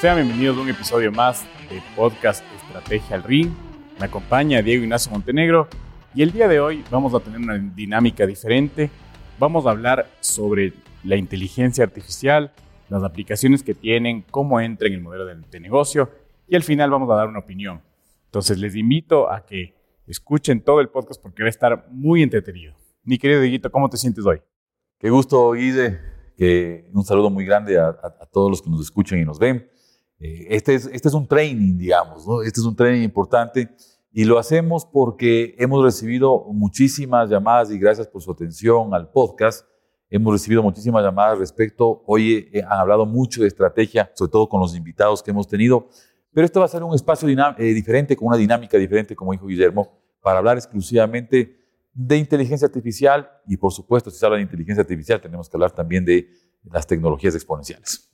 Sean bienvenidos a un episodio más de Podcast Estrategia al Ring. Me acompaña Diego Ignacio Montenegro y el día de hoy vamos a tener una dinámica diferente. Vamos a hablar sobre la inteligencia artificial, las aplicaciones que tienen, cómo entra en el modelo de, de negocio y al final vamos a dar una opinión. Entonces les invito a que escuchen todo el podcast porque va a estar muy entretenido. Mi querido Dieguito, ¿cómo te sientes hoy? Qué gusto, Guide. Que un saludo muy grande a, a, a todos los que nos escuchan y nos ven. Eh, este, es, este es un training, digamos, ¿no? Este es un training importante y lo hacemos porque hemos recibido muchísimas llamadas y gracias por su atención al podcast. Hemos recibido muchísimas llamadas respecto, hoy han hablado mucho de estrategia, sobre todo con los invitados que hemos tenido, pero esto va a ser un espacio eh, diferente, con una dinámica diferente, como dijo Guillermo, para hablar exclusivamente de inteligencia artificial y por supuesto, si se habla de inteligencia artificial, tenemos que hablar también de las tecnologías exponenciales.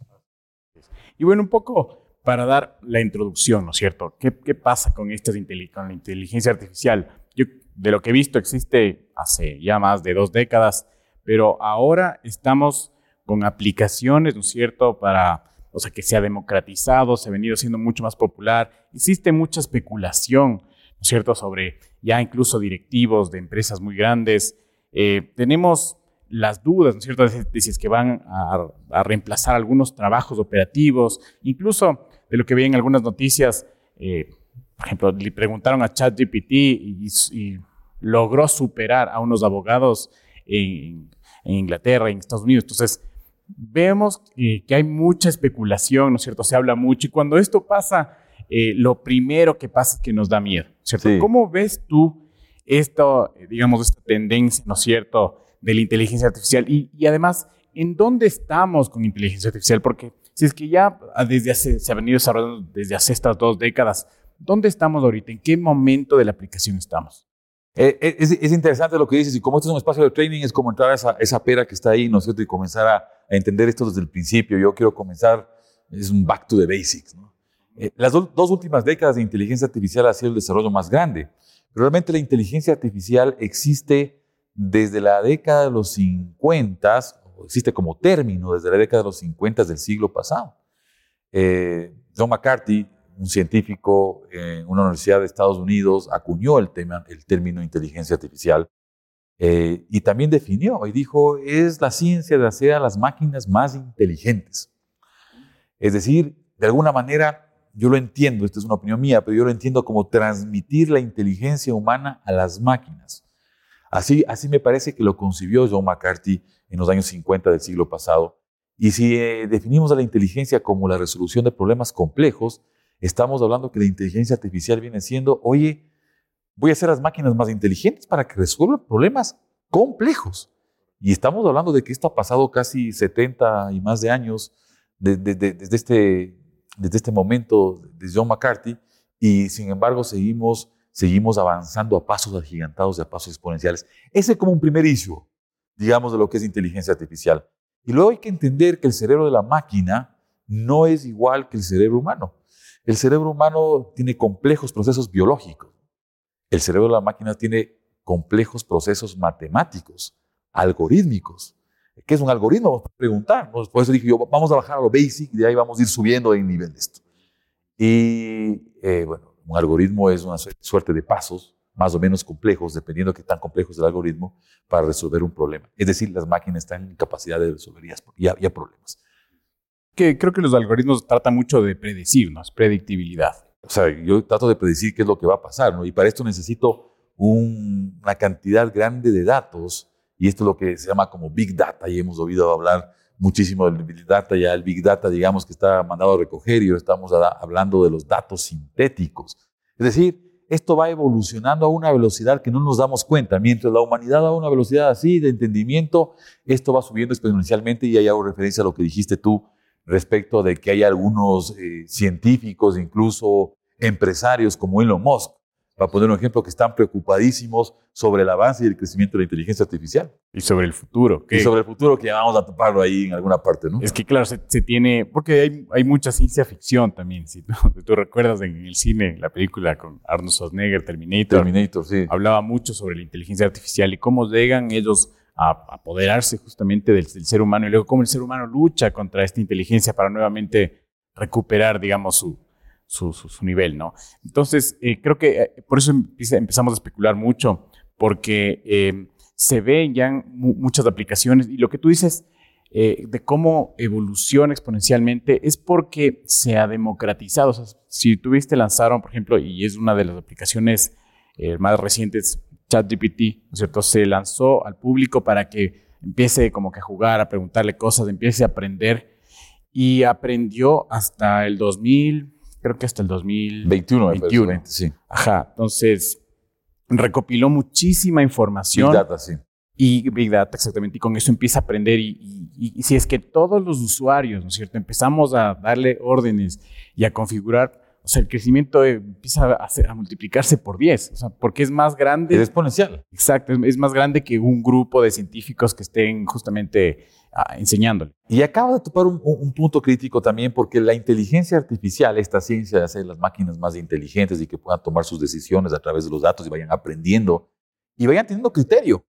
Y bueno, un poco para dar la introducción, ¿no es cierto? ¿Qué, qué pasa con, estas con la inteligencia artificial? Yo, de lo que he visto, existe hace ya más de dos décadas, pero ahora estamos con aplicaciones, ¿no es cierto?, para, o sea, que se ha democratizado, se ha venido siendo mucho más popular. Existe mucha especulación, ¿no es cierto?, sobre ya incluso directivos de empresas muy grandes. Eh, tenemos las dudas, ¿no es cierto?, de, de si es que van a, a, reemplazar algunos trabajos operativos, incluso de lo que vi en algunas noticias, eh, por ejemplo, le preguntaron a ChatGPT y, y, logró superar a unos abogados en, en Inglaterra, en Estados Unidos. Entonces, vemos eh, que hay mucha especulación, ¿no es cierto? Se habla mucho y cuando esto pasa, eh, lo primero que pasa es que nos da miedo, ¿cierto? Sí. ¿Cómo ves tú esto, digamos, esta tendencia, ¿no es cierto?, de la inteligencia artificial y, además, ¿en dónde estamos con inteligencia artificial? Porque si es que ya desde hace, se ha venido desarrollando desde hace estas dos décadas, ¿dónde estamos ahorita? ¿En qué momento de la aplicación estamos? Eh, es, es, interesante lo que dices y como este es un espacio de training, es como entrar a esa, esa pera que está ahí, ¿no es cierto? Y comenzar a, a, entender esto desde el principio. Yo quiero comenzar, es un back to the basics. Eh, las do, dos últimas décadas de inteligencia artificial ha sido el desarrollo más grande. Pero realmente la inteligencia artificial existe desde la década de los 50, o existe como término desde la década de los 50 del siglo pasado. Eh, John McCarthy, un científico en una universidad de Estados Unidos, acuñó el, tema, el término inteligencia artificial eh, y también definió y dijo, es la ciencia de hacer a las máquinas más inteligentes. Es decir, de alguna manera, yo lo entiendo, esta es una opinión mía, pero yo lo entiendo como transmitir la inteligencia humana a las máquinas. Así, así me parece que lo concibió John McCarthy en los años 50 del siglo pasado. Y si eh, definimos a la inteligencia como la resolución de problemas complejos, estamos hablando que la inteligencia artificial viene siendo, oye, voy a hacer las máquinas más inteligentes para que resuelvan problemas complejos. Y estamos hablando de que esto ha pasado casi 70 y más de años de, de, de, desde, este, desde este momento de John McCarthy, y sin embargo seguimos seguimos avanzando a pasos agigantados y a pasos exponenciales. Ese es como un primer issue, digamos, de lo que es inteligencia artificial. Y luego hay que entender que el cerebro de la máquina no es igual que el cerebro humano. El cerebro humano tiene complejos procesos biológicos. El cerebro de la máquina tiene complejos procesos matemáticos, algorítmicos. ¿Qué es un algoritmo? Vamos a preguntar. Por eso dije yo, vamos a bajar a lo basic y de ahí vamos a ir subiendo en nivel de esto. Y eh, bueno, un algoritmo es una suerte de pasos más o menos complejos, dependiendo de qué tan complejo es el algoritmo, para resolver un problema. Es decir, las máquinas están en capacidad de resolver ya, ya problemas. Que creo que los algoritmos tratan mucho de predecir, ¿no? Es predictibilidad. O sea, yo trato de predecir qué es lo que va a pasar, ¿no? Y para esto necesito un, una cantidad grande de datos, y esto es lo que se llama como Big Data, y hemos oído hablar muchísimo del Big Data, ya el Big Data, digamos que está mandado a recoger y estamos hablando de los datos sintéticos. Es decir, esto va evolucionando a una velocidad que no nos damos cuenta. Mientras la humanidad va a una velocidad así de entendimiento, esto va subiendo exponencialmente y ahí hago referencia a lo que dijiste tú respecto de que hay algunos eh, científicos, incluso empresarios como Elon Musk, para poner un ejemplo, que están preocupadísimos sobre el avance y el crecimiento de la inteligencia artificial. Y sobre el futuro. Que, y sobre el futuro que vamos a toparlo ahí en alguna parte, ¿no? Es que, claro, se, se tiene, porque hay, hay, mucha ciencia ficción también. Si tú, tú, recuerdas en el cine, la película con Arnold Schwarzenegger, Terminator. Terminator, sí. Hablaba mucho sobre la inteligencia artificial y cómo llegan ellos a apoderarse justamente del, del ser humano y luego cómo el ser humano lucha contra esta inteligencia para nuevamente recuperar, digamos, su, su, nivel, ¿no? Entonces, eh, creo que eh, por eso empezamos a especular mucho, porque eh, se ven ya muchas aplicaciones y lo que tú dices de cómo evoluciona exponencialmente es porque se ha democratizado. Si tuviste lanzaron, por ejemplo, y es una de las aplicaciones más recientes, ChatGPT, ¿no es cierto? Se lanzó al público para que empiece como que a jugar, a preguntarle cosas, empiece a aprender y aprendió hasta el 2000, creo que hasta el 2021. 21, sí. Ajá, entonces recopiló muchísima información. Big Data, sí. Y Big Data, exactamente. Y con eso empieza a aprender. Y, y, si es que todos los usuarios, ¿no es cierto?, empezamos a darle órdenes y a configurar, o sea, el crecimiento empieza a, a multiplicarse por 10, o sea, porque es más grande. Es exponencial. Exacto, es, más grande que un grupo de científicos que estén justamente enseñándole. Y acaba de topar un, un, punto crítico también, porque la inteligencia artificial, esta ciencia de hacer las máquinas más inteligentes y que puedan tomar sus decisiones a través de los datos y vayan aprendiendo y vayan teniendo criterio.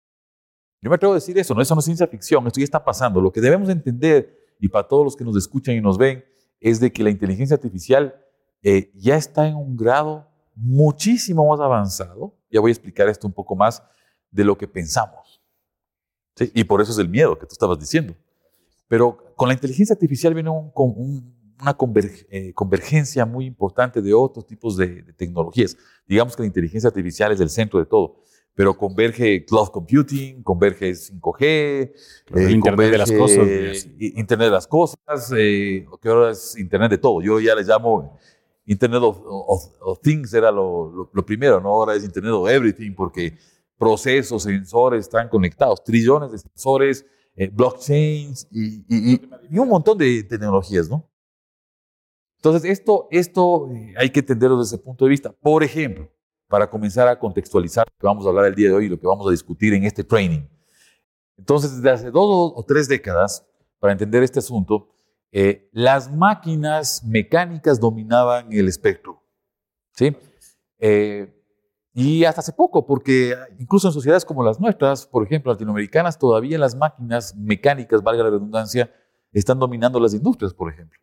Yo me atrevo a decir eso, no, eso no es ciencia ficción, esto ya está pasando. Lo que debemos entender, y para todos los que nos escuchan y nos ven, es de que la inteligencia artificial eh, ya está en un grado muchísimo más avanzado. Ya voy a explicar esto un poco más de lo que pensamos. Y por eso es el miedo que tú estabas diciendo. Pero con la inteligencia artificial viene una eh, convergencia muy importante de otros tipos de, tecnologías. Digamos que la inteligencia artificial es el centro de todo, pero converge cloud computing, converge 5G, eh, Internet de las cosas. Internet de las cosas, que ahora es Internet de todo. Yo ya le llamo Internet of, Things era lo, primero, ¿no? Ahora es Internet of Everything porque procesos, sensores están conectados, trillones de sensores, eh, blockchains y, un montón de tecnologías, ¿no? Entonces, esto, esto eh, hay que entenderlo desde ese punto de vista. Por ejemplo, para comenzar a contextualizar lo que vamos a hablar el día de hoy y lo que vamos a discutir en este training. Entonces, desde hace dos o tres décadas, para entender este asunto, eh, las máquinas mecánicas dominaban el espectro. ¿sí? Eh, y hasta hace poco, porque incluso en sociedades como las nuestras, por ejemplo, latinoamericanas, todavía las máquinas mecánicas, valga la redundancia, están dominando las industrias, por ejemplo.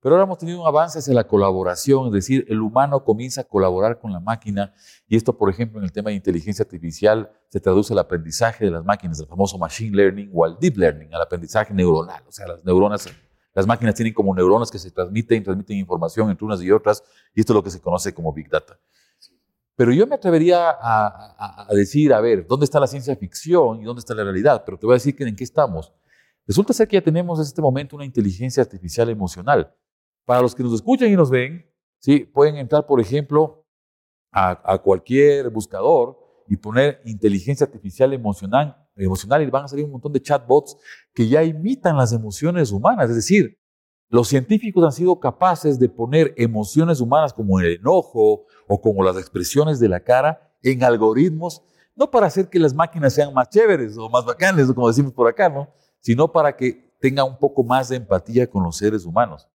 Pero ahora hemos tenido un avance hacia la colaboración, es decir, el humano comienza a colaborar con la máquina y esto, por ejemplo, en el tema de inteligencia artificial se traduce al aprendizaje de las máquinas, el famoso machine learning o al deep learning, al aprendizaje neuronal, o sea, las neuronas las máquinas tienen como neuronas que se transmiten, transmiten información entre unas y otras, y esto es lo que se conoce como Big Data. Pero yo me atrevería a, decir, a ver, ¿dónde está la ciencia ficción y dónde está la realidad? Pero te voy a decir que en qué estamos. Resulta ser que ya tenemos en este momento una inteligencia artificial emocional. Para los que nos escuchan y nos ven, ¿sí? pueden entrar, por ejemplo, a, a cualquier buscador y poner inteligencia artificial emocional emocional y van a salir un montón de chatbots que ya imitan las emociones humanas. Es decir, los científicos han sido capaces de poner emociones humanas como el enojo o como las expresiones de la cara en algoritmos, no para hacer que las máquinas sean más chéveres o más bacanes, como decimos por acá, ¿no? sino para que tengan un poco más de empatía con los seres humanos.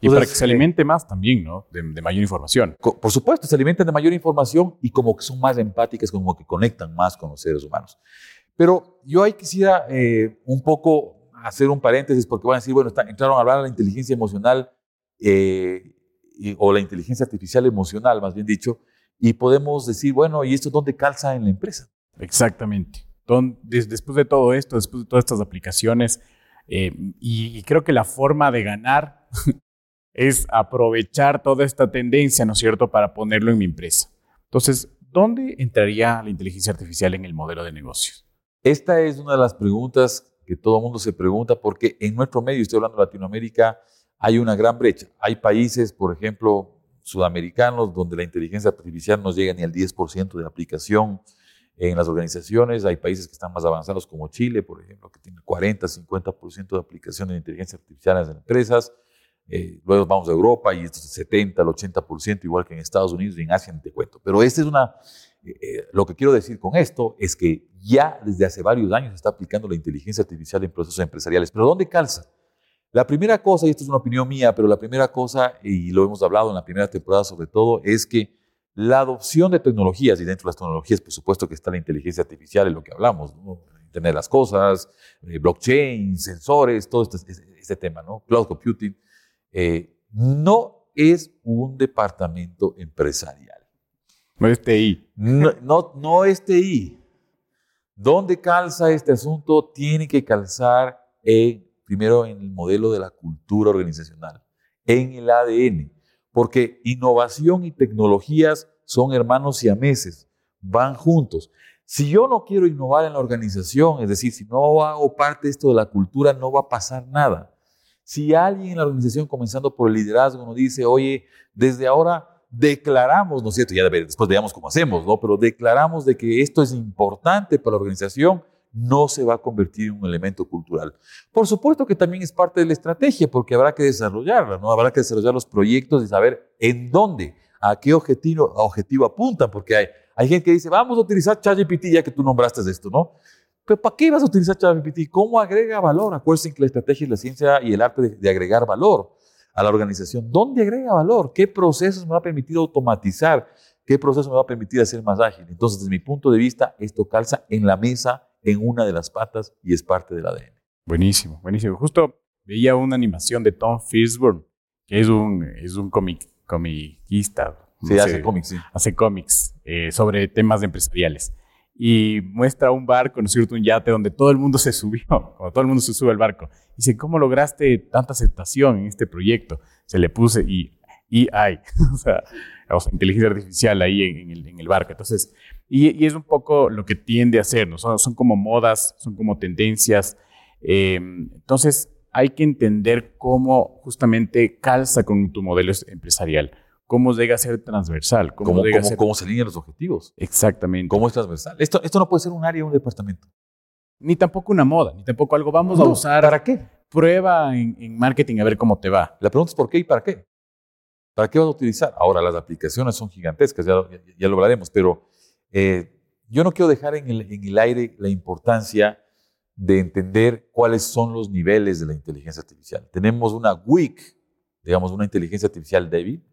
Y para que se alimente más también, ¿no? De, mayor información. Por supuesto, se alimentan de mayor información y como que son más empáticas, como que conectan más con los seres humanos. Pero yo ahí quisiera eh, un poco hacer un paréntesis porque van a decir, bueno, entraron a hablar de la inteligencia emocional eh, o la inteligencia artificial emocional, más bien dicho, y podemos decir, bueno, ¿y esto dónde calza en la empresa? Exactamente. Después de todo esto, después de todas estas aplicaciones, eh, y creo que la forma de ganar es aprovechar toda esta tendencia, ¿no es cierto?, para ponerlo en mi empresa. Entonces, ¿dónde entraría la inteligencia artificial en el modelo de negocios? Esta es una de las preguntas que todo el mundo se pregunta porque en nuestro medio, estoy hablando de Latinoamérica, hay una gran brecha. Hay países, por ejemplo, sudamericanos, donde la inteligencia artificial no llega ni al 10% de aplicación en las organizaciones. Hay países que están más avanzados como Chile, por ejemplo, que tiene 40, 50% de aplicación de inteligencia artificial en las empresas. Eh, luego vamos a Europa y esto es 70, el 80%, igual que en Estados Unidos y en Asia, ni te cuento. Pero este es una, eh, eh, lo que quiero decir con esto es que ya desde hace varios años se está aplicando la inteligencia artificial en procesos empresariales. Pero ¿dónde calza? La primera cosa, y esto es una opinión mía, pero la primera cosa, y lo hemos hablado en la primera temporada sobre todo, es que la adopción de tecnologías, y dentro de las tecnologías, por supuesto que está la inteligencia artificial, en lo que hablamos, ¿no? Internet de las cosas, blockchain, sensores, todo este, este, tema, ¿no? Cloud computing eh, no es un departamento empresarial. No es TI. No, no, no es TI. ¿Dónde calza este asunto? Tiene que calzar primero en el modelo de la cultura organizacional, en el ADN, porque innovación y tecnologías son hermanos siameses, van juntos. Si yo no quiero innovar en la organización, es decir, si no hago parte de esto de la cultura, no va a pasar nada. Si alguien en la organización, comenzando por el liderazgo, nos dice, oye, desde ahora declaramos, ¿no es cierto? Ya después veamos cómo hacemos, ¿no? Pero declaramos de que esto es importante para la organización, no se va a convertir en un elemento cultural. Por supuesto que también es parte de la estrategia, porque habrá que desarrollarla, ¿no? Habrá que desarrollar los proyectos y saber en dónde, a qué objetivo, objetivo apuntan, porque hay, hay gente que dice, vamos a utilizar ChatGPT ya que tú nombraste esto, ¿no? Pero ¿para qué vas a utilizar ChatGPT? ¿Cómo agrega valor? Acuérdense que la estrategia es la ciencia y el arte de, agregar valor a la organización. ¿Dónde agrega valor? ¿Qué procesos me va a permitir automatizar? ¿Qué procesos me va a permitir hacer más ágil? Entonces, desde mi punto de vista, esto calza en la mesa, en una de las patas y es parte del ADN. Buenísimo, buenísimo. Justo veía una animación de Tom Fishburne, que es un, es un comiquista, Sí, hace cómics, sí. Hace cómics eh, sobre temas empresariales. Y muestra un barco, ¿no es cierto? Un yate donde todo el mundo se subió, cuando todo el mundo se sube al barco. Dice, ¿cómo lograste tanta aceptación en este proyecto? Se le puse y, y hay, o, sea, inteligencia artificial ahí en, el, en el, barco. Entonces, y, y, es un poco lo que tiende a hacer, ¿no? Son, son como modas, son como tendencias. Eh, entonces, hay que entender cómo justamente calza con tu modelo empresarial cómo llega a ser transversal. Cómo, ¿Cómo, cómo, cómo se alinean los objetivos. Exactamente. ¿Cómo es transversal? Esto, esto no puede ser un área o un departamento. Ni tampoco una moda, ni tampoco algo vamos a usar. ¿Para qué? Prueba en, marketing a ver cómo te va. La pregunta es por qué y para qué. ¿Para qué vas a utilizar? Ahora, las aplicaciones son gigantescas, ya, ya, lo hablaremos, pero eh, yo no quiero dejar en el, en el aire la importancia de entender cuáles son los niveles de la inteligencia artificial. Tenemos una WIC, digamos, una inteligencia artificial débil,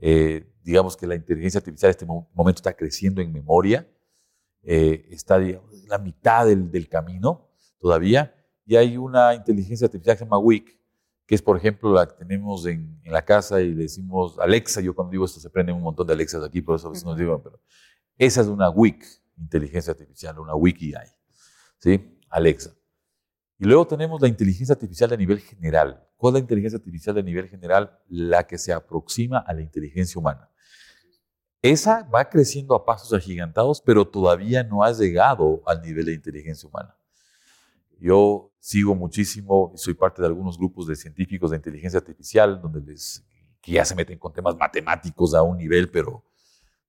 eh, digamos que la inteligencia artificial en este momento está creciendo en memoria, eh, está en la mitad del, camino todavía, y hay una inteligencia artificial que se llama WIC, que es, por ejemplo, la que tenemos en, la casa y le decimos Alexa. Yo cuando digo esto se prenden un montón de Alexas aquí, por eso a veces nos digo, pero esa es una WIC, inteligencia artificial, una WIC AI, ¿sí? Alexa. Y luego tenemos la inteligencia artificial de nivel general. ¿Cuál es la inteligencia artificial de nivel general? La que se aproxima a la inteligencia humana. Esa va creciendo a pasos agigantados, pero todavía no ha llegado al nivel de inteligencia humana. Yo sigo muchísimo y soy parte de algunos grupos de científicos de inteligencia artificial, donde les, que ya se meten con temas matemáticos a un nivel, pero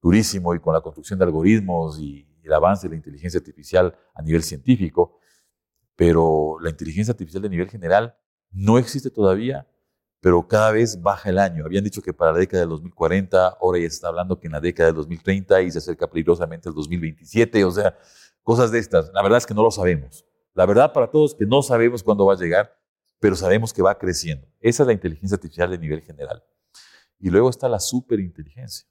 durísimo, y con la construcción de algoritmos y el avance de la inteligencia artificial a nivel científico pero la inteligencia artificial de nivel general no existe todavía, pero cada vez baja el año. Habían dicho que para la década del 2040, ahora ya se está hablando que en la década del 2030 y se acerca peligrosamente el 2027, o sea, cosas de estas. La verdad es que no lo sabemos. La verdad para todos es que no sabemos cuándo va a llegar, pero sabemos que va creciendo. Esa es la inteligencia artificial de nivel general. Y luego está la superinteligencia.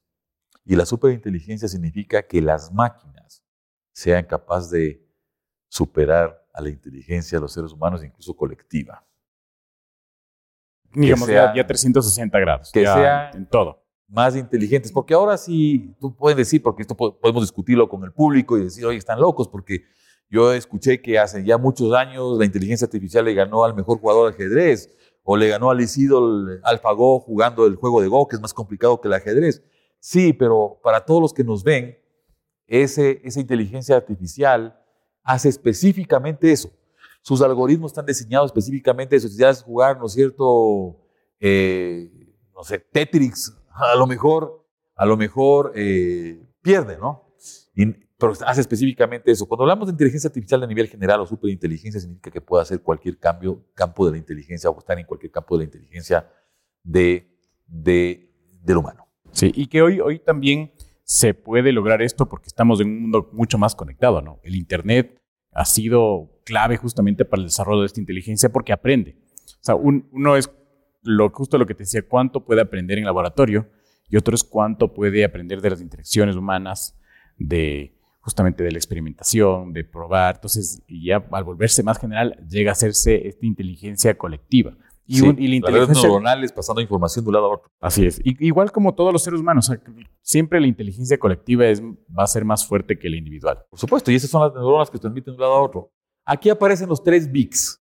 Y la superinteligencia significa que las máquinas sean capaces de superar a la inteligencia de los seres humanos, incluso colectiva. Digamos, ya, 360 grados. Que sea en todo. Más inteligentes. Porque ahora sí, tú puedes decir, porque esto podemos discutirlo con el público y decir, oye, están locos, porque yo escuché que hace ya muchos años la inteligencia artificial le ganó al mejor jugador de ajedrez o le ganó al Isidol AlphaGo jugando el juego de Go, que es más complicado que el ajedrez. Sí, pero para todos los que nos ven, ese, esa inteligencia artificial hace específicamente eso. Sus algoritmos están diseñados específicamente eso. Si haces jugar, ¿no es cierto? Eh, no sé, Tetris, a lo mejor, a lo mejor eh, pierde, ¿no? pero hace específicamente eso. Cuando hablamos de inteligencia artificial a nivel general o superinteligencia, significa que puede hacer cualquier cambio, campo de la inteligencia o estar en cualquier campo de la inteligencia de, de, del humano. Sí, y que hoy, hoy también se puede lograr esto porque estamos en un mundo mucho más conectado, ¿no? El Internet ha sido clave justamente para el desarrollo de esta inteligencia porque aprende. O sea, uno es lo, justo lo que te decía, cuánto puede aprender en laboratorio y otro es cuánto puede aprender de las interacciones humanas, de justamente de la experimentación, de probar. Entonces, ya al volverse más general, llega a hacerse esta inteligencia colectiva. Y, un- y la inteligencia neuronales pasando información de un lado a otro. Así es. Y- igual como todos los seres humanos, o sea, siempre la inteligencia colectiva es, va a ser más fuerte que la individual. Por supuesto, y esas son las neuronas que transmiten de un lado a otro. Aquí aparecen los tres bigs.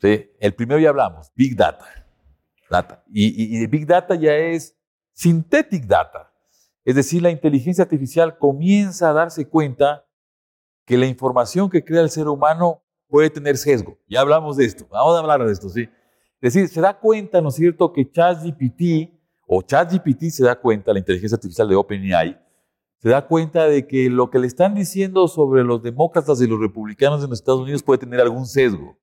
¿Sí? El primero ya hablamos, Big Data. data. Y, Big Data ya es Synthetic Data. Es decir, la inteligencia artificial comienza a darse cuenta que la información que crea el ser humano puede tener sesgo. Ya hablamos de esto. Vamos a hablar de esto, ¿sí? Es decir, se da cuenta, ¿no es cierto?, que ChatGPT o ChatGPT se da cuenta, la inteligencia artificial de OpenAI, se da cuenta de que lo que le están diciendo sobre los demócratas y los republicanos en los Estados Unidos puede tener algún sesgo.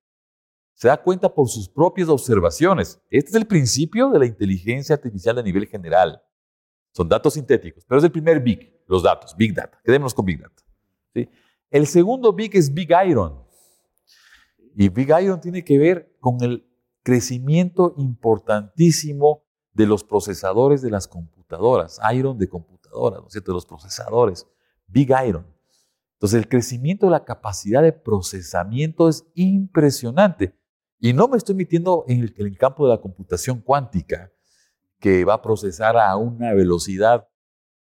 Se da cuenta por sus propias observaciones. Este es el principio de la inteligencia artificial a nivel general. Son datos sintéticos, pero es el primer big, los datos, big data. Quedémonos con big data. El segundo big es Big Iron. Y Big Iron tiene que ver con el crecimiento importantísimo de los procesadores de las computadoras, Iron de computadoras, ¿no es cierto? De los procesadores, Big Iron. Entonces, el crecimiento de la capacidad de procesamiento es impresionante. Y no me estoy metiendo en el, campo de la computación cuántica, que va a procesar a una velocidad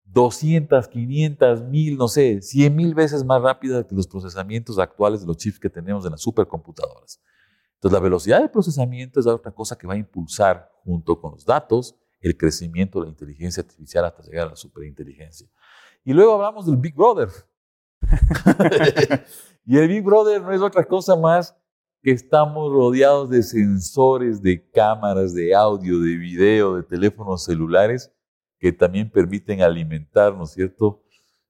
200, 500, 1000, no sé, 100 mil veces más rápida que los procesamientos actuales de los chips que tenemos en las supercomputadoras. Entonces, la velocidad de procesamiento es otra cosa que va a impulsar, junto con los datos, el crecimiento de la inteligencia artificial hasta llegar a la superinteligencia. Y luego hablamos del Big Brother. y el Big Brother no es otra cosa más que estamos rodeados de sensores, de cámaras, de audio, de video, de teléfonos celulares que también permiten alimentar, ¿no es cierto?,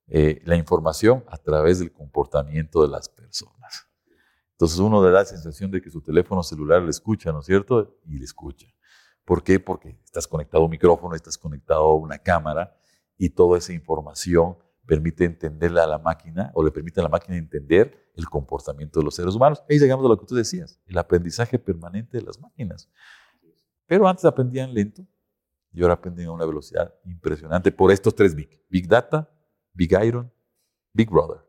eh, la información a través del comportamiento de las personas. Entonces uno le da la sensación de que su teléfono celular le escucha, ¿no es cierto? Y le escucha. ¿Por qué? Porque estás conectado a un micrófono, estás conectado a una cámara y toda esa información permite entenderle a la máquina o le permite a la máquina entender el comportamiento de los seres humanos. Ahí llegamos a lo que tú decías, el aprendizaje permanente de las máquinas. Pero antes aprendían lento y ahora aprenden a una velocidad impresionante por estos tres Big. Big Data, Big Iron, Big Brother.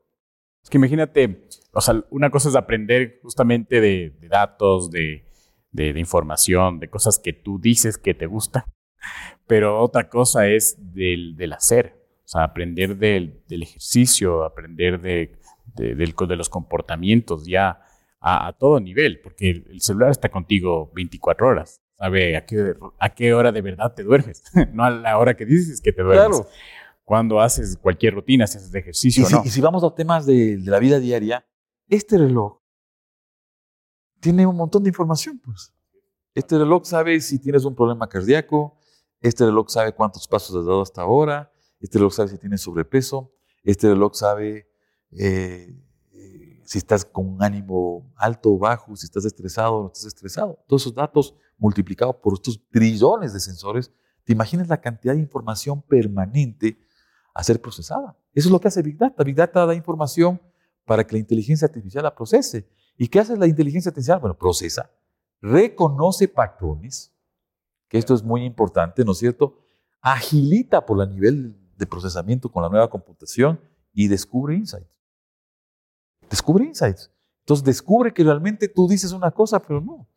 Es que imagínate, o sea, una cosa es aprender justamente de, de datos, de, de- de información, de cosas que tú dices que te gustan, pero otra cosa es del, del hacer, o sea, aprender del, del ejercicio, aprender de, de- de los comportamientos ya a, a todo nivel, porque el, el celular está contigo 24 horas, sabe a qué, a qué hora de verdad te duermes, no a la hora que dices que te duermes. Cuando haces cualquier rutina, si haces Y ejercicio o si, no. y si vamos a temas de, de la vida diaria, este reloj tiene un montón de información, pues. Este reloj sabe si tienes un problema cardíaco, este reloj sabe cuántos pasos has dado hasta ahora, este reloj sabe si tienes sobrepeso, este reloj sabe eh, si estás con un ánimo alto o bajo, si estás estresado o no estás estresado. Todos esos datos multiplicados por estos trillones de sensores, ¿te imaginas la cantidad de información permanente a ser procesada? Eso es lo que hace Big Data. Big Data da información para que la inteligencia artificial la procese. ¿Y qué hace la inteligencia artificial? Bueno, procesa, reconoce patrones, que esto es muy importante, ¿no es cierto? Agilita por el nivel de procesamiento con la nueva computación y descubre insights. Descubre insights. Entonces descubre que realmente tú dices una cosa, pero no.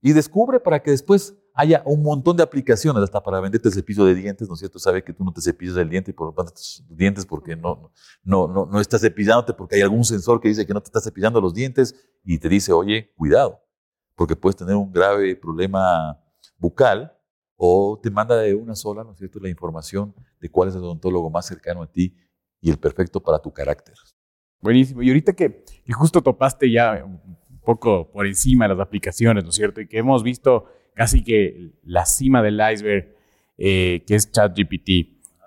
Y descubre para que después haya un montón de aplicaciones, hasta para venderte cepillo de dientes, ¿no es cierto? Sabe que tú no te cepillas el diente y por lo tanto tus dientes porque no, no, no, no estás cepillándote porque hay algún sensor que dice que no te estás cepillando los dientes y te dice, oye, cuidado, porque puedes tener un grave problema bucal o te manda de una sola, ¿no es cierto?, la información de cuál es el odontólogo más cercano a ti y el perfecto para tu carácter. Buenísimo. Y ahorita que, que justo topaste ya un poco por encima de las aplicaciones, ¿no es cierto? Y que hemos visto casi que la cima del iceberg, eh, que es ChatGPT.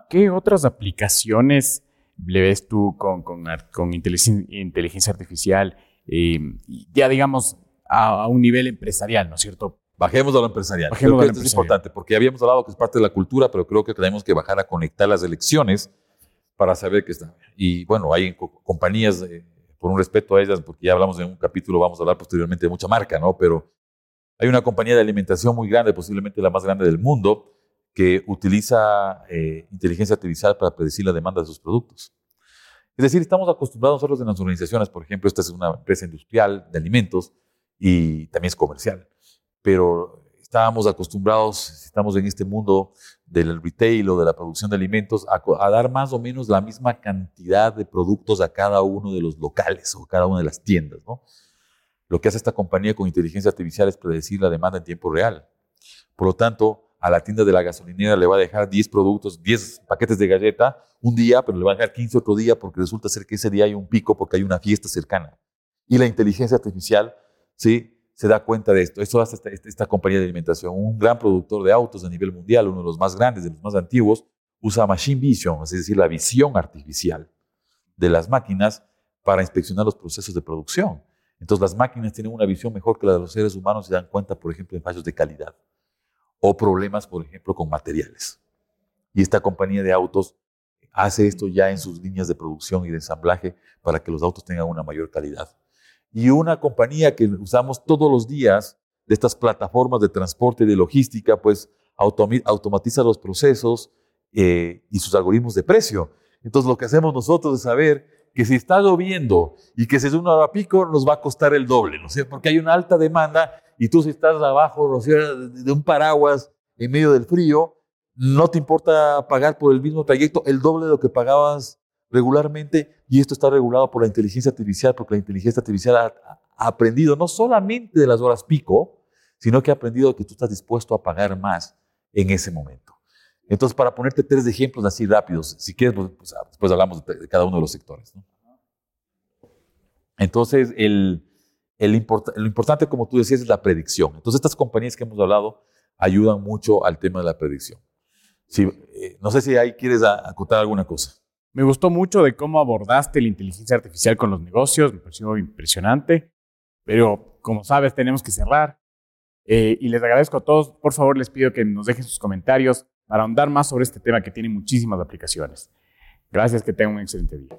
¿Qué otras aplicaciones le ves tú con, con, con inteligencia, inteligencia artificial, eh, ya digamos a, a un nivel empresarial, ¿no es cierto? Bajemos a lo empresarial. Bajemos creo que esto es importante porque habíamos hablado que es parte de la cultura, pero creo que tenemos que bajar a conectar las elecciones para saber que está. Y bueno, hay co- compañías, eh, por un respeto a ellas, porque ya hablamos en un capítulo, vamos a hablar posteriormente de mucha marca, ¿no? Pero hay una compañía de alimentación muy grande, posiblemente la más grande del mundo, que utiliza eh, inteligencia artificial para predecir la demanda de sus productos. Es decir, estamos acostumbrados nosotros en las organizaciones, por ejemplo, esta es una empresa industrial de alimentos y también es comercial. pero estábamos acostumbrados, estamos en este mundo del retail o de la producción de alimentos, a, dar más o menos la misma cantidad de productos a cada uno de los locales o cada una de las tiendas. ¿no? Lo que hace esta compañía con inteligencia artificial es predecir la demanda en tiempo real. Por lo tanto, a la tienda de la gasolinera le va a dejar 10 productos, 10 paquetes de galleta un día, pero le va a dejar 15 otro día porque resulta ser que ese día hay un pico porque hay una fiesta cercana. Y la inteligencia artificial, ¿sí? se da cuenta de esto. Esto hace esta, esta, compañía de alimentación, un gran productor de autos a nivel mundial, uno de los más grandes, de los más antiguos, usa machine vision, es decir, la visión artificial de las máquinas para inspeccionar los procesos de producción. Entonces las máquinas tienen una visión mejor que la de los seres humanos y dan cuenta, por ejemplo, de fallos de calidad o problemas, por ejemplo, con materiales. Y esta compañía de autos hace esto ya en sus líneas de producción y de ensamblaje para que los autos tengan una mayor calidad y una compañía que usamos todos los días de estas plataformas de transporte y de logística, pues automatiza los procesos eh, y sus algoritmos de precio. Entonces lo que hacemos nosotros es saber que si está lloviendo y que si es una hora pico, nos va a costar el doble, ¿no sé? Porque hay una alta demanda y tú si estás abajo ¿no de un paraguas en medio del frío, no te importa pagar por el mismo trayecto el doble de lo que pagabas regularmente y esto está regulado por la inteligencia artificial porque la inteligencia artificial ha, aprendido no solamente de las horas pico, sino que ha aprendido que tú estás dispuesto a pagar más en ese momento. Entonces, para ponerte tres ejemplos así rápidos, si quieres, pues, pues ah, después hablamos de cada uno de los sectores. Entonces, el, el lo importante, como tú decías, es la predicción. Entonces, estas compañías que hemos hablado ayudan mucho al tema de la predicción. Si, eh, no sé si ahí quieres acotar alguna cosa. Me gustó mucho de cómo abordaste la inteligencia artificial con los negocios, me pareció impresionante, pero como sabes tenemos que cerrar. Eh, y les agradezco a todos, por favor les pido que nos dejen sus comentarios para ahondar más sobre este tema que tiene muchísimas aplicaciones. Gracias, que tengan un excelente día.